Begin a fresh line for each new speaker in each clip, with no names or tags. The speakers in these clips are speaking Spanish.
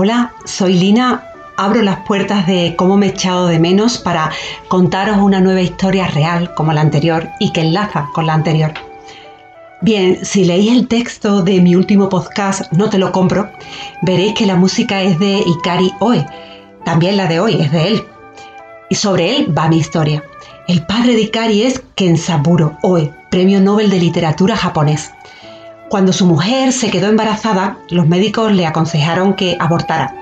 Hola, soy Lina. Abro las puertas de cómo me he echado de menos para contaros una nueva historia real como la anterior y que enlaza con la anterior. Bien, si leéis el texto de mi último podcast, No te lo compro, veréis que la música es de Ikari Oe. También la de hoy es de él. Y sobre él va mi historia. El padre de Ikari es Kensaburo Oe, premio Nobel de Literatura japonés. Cuando su mujer se quedó embarazada, los médicos le aconsejaron que abortara,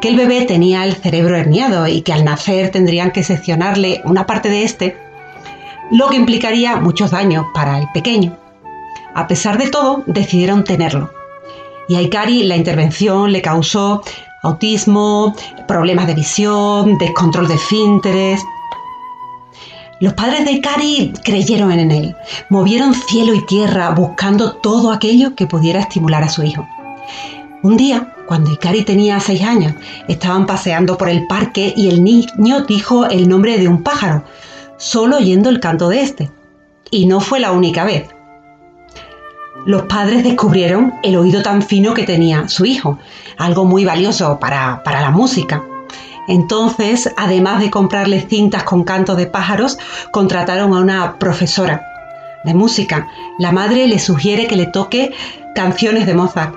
que el bebé tenía el cerebro herniado y que al nacer tendrían que seccionarle una parte de este, lo que implicaría muchos daños para el pequeño. A pesar de todo, decidieron tenerlo. Y a Ikari la intervención le causó autismo, problemas de visión, descontrol de esfínteres, los padres de Ikari creyeron en él, movieron cielo y tierra buscando todo aquello que pudiera estimular a su hijo. Un día, cuando Ikari tenía seis años, estaban paseando por el parque y el niño dijo el nombre de un pájaro, solo oyendo el canto de este. Y no fue la única vez. Los padres descubrieron el oído tan fino que tenía su hijo, algo muy valioso para, para la música. Entonces, además de comprarle cintas con cantos de pájaros, contrataron a una profesora de música. La madre le sugiere que le toque canciones de Mozart.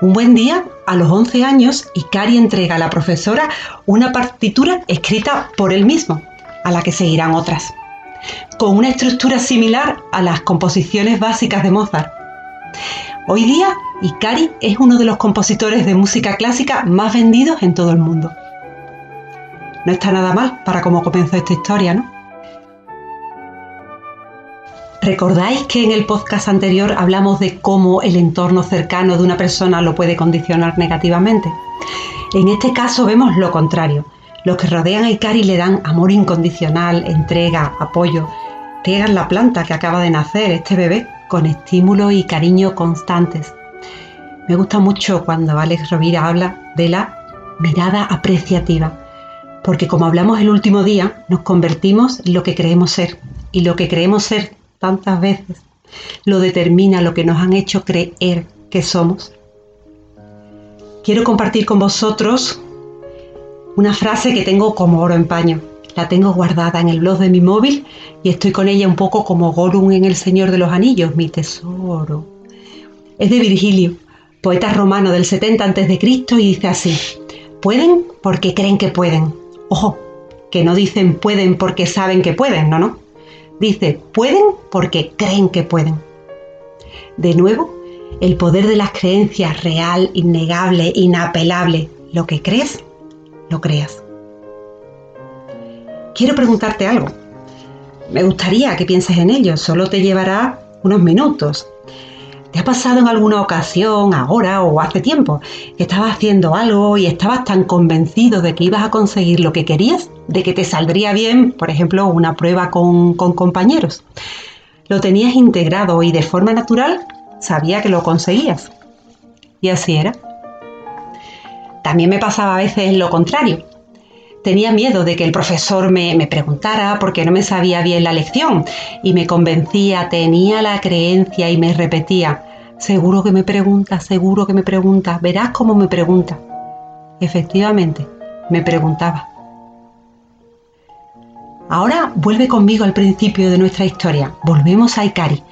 Un buen día, a los 11 años, Ikari entrega a la profesora una partitura escrita por él mismo, a la que seguirán otras, con una estructura similar a las composiciones básicas de Mozart. Hoy día, Ikari es uno de los compositores de música clásica más vendidos en todo el mundo. No está nada mal para cómo comenzó esta historia, ¿no? ¿Recordáis que en el podcast anterior hablamos de cómo el entorno cercano de una persona lo puede condicionar negativamente? En este caso vemos lo contrario. Los que rodean a Ikari le dan amor incondicional, entrega, apoyo. Riegan la planta que acaba de nacer, este bebé, con estímulo y cariño constantes. Me gusta mucho cuando Alex Rovira habla de la mirada apreciativa porque como hablamos el último día, nos convertimos en lo que creemos ser. Y lo que creemos ser tantas veces lo determina lo que nos han hecho creer que somos. Quiero compartir con vosotros una frase que tengo como oro en paño. La tengo guardada en el blog de mi móvil y estoy con ella un poco como Gollum en El Señor de los Anillos, mi tesoro. Es de Virgilio, poeta romano del 70 a.C. y dice así, pueden porque creen que pueden, Ojo, que no dicen pueden porque saben que pueden, no, no. Dice pueden porque creen que pueden. De nuevo, el poder de las creencias real, innegable, inapelable. Lo que crees, lo creas. Quiero preguntarte algo. Me gustaría que pienses en ello, solo te llevará unos minutos. ¿Te ha pasado en alguna ocasión, ahora o hace tiempo, que estabas haciendo algo y estabas tan convencido de que ibas a conseguir lo que querías, de que te saldría bien, por ejemplo, una prueba con, con compañeros? Lo tenías integrado y de forma natural sabía que lo conseguías. Y así era. También me pasaba a veces lo contrario. Tenía miedo de que el profesor me, me preguntara porque no me sabía bien la lección y me convencía, tenía la creencia y me repetía, seguro que me pregunta, seguro que me pregunta, verás cómo me pregunta. Efectivamente, me preguntaba. Ahora vuelve conmigo al principio de nuestra historia. Volvemos a Ikari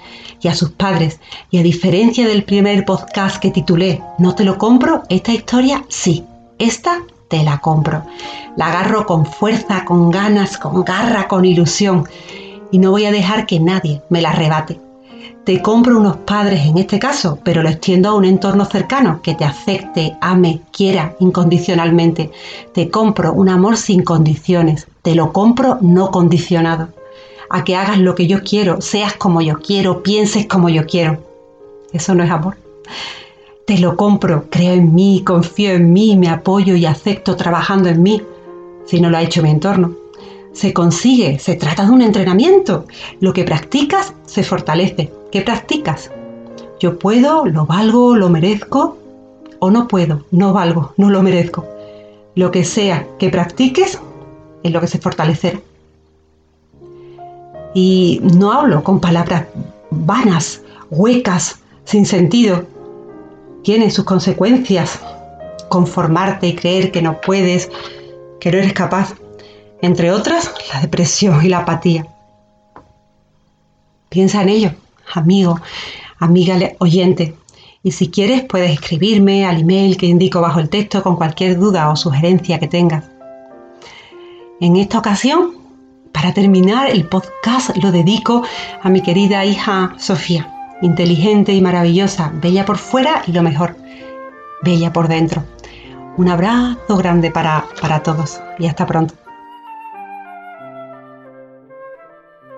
y a sus padres. Y a diferencia del primer podcast que titulé No te lo compro, esta historia sí. Esta te la compro. La agarro con fuerza, con ganas, con garra, con ilusión. Y no voy a dejar que nadie me la arrebate. Te compro unos padres en este caso, pero lo extiendo a un entorno cercano que te acepte, ame, quiera incondicionalmente. Te compro un amor sin condiciones. Te lo compro no condicionado. A que hagas lo que yo quiero, seas como yo quiero, pienses como yo quiero. Eso no es amor. Te lo compro, creo en mí, confío en mí, me apoyo y acepto trabajando en mí, si no lo ha hecho mi entorno. Se consigue, se trata de un entrenamiento. Lo que practicas se fortalece. ¿Qué practicas? Yo puedo, lo valgo, lo merezco o no puedo, no valgo, no lo merezco. Lo que sea que practiques es lo que se fortalecerá. Y no hablo con palabras vanas, huecas, sin sentido tiene sus consecuencias. conformarte y creer que no puedes, que no eres capaz. Entre otras, la depresión y la apatía. Piensa en ello, amigo, amiga oyente. Y si quieres, puedes escribirme al email que indico bajo el texto con cualquier duda o sugerencia que tengas. En esta ocasión, para terminar el podcast, lo dedico a mi querida hija Sofía, inteligente y maravillosa, bella por fuera y lo mejor, bella por dentro. Un abrazo grande para, para todos y hasta pronto.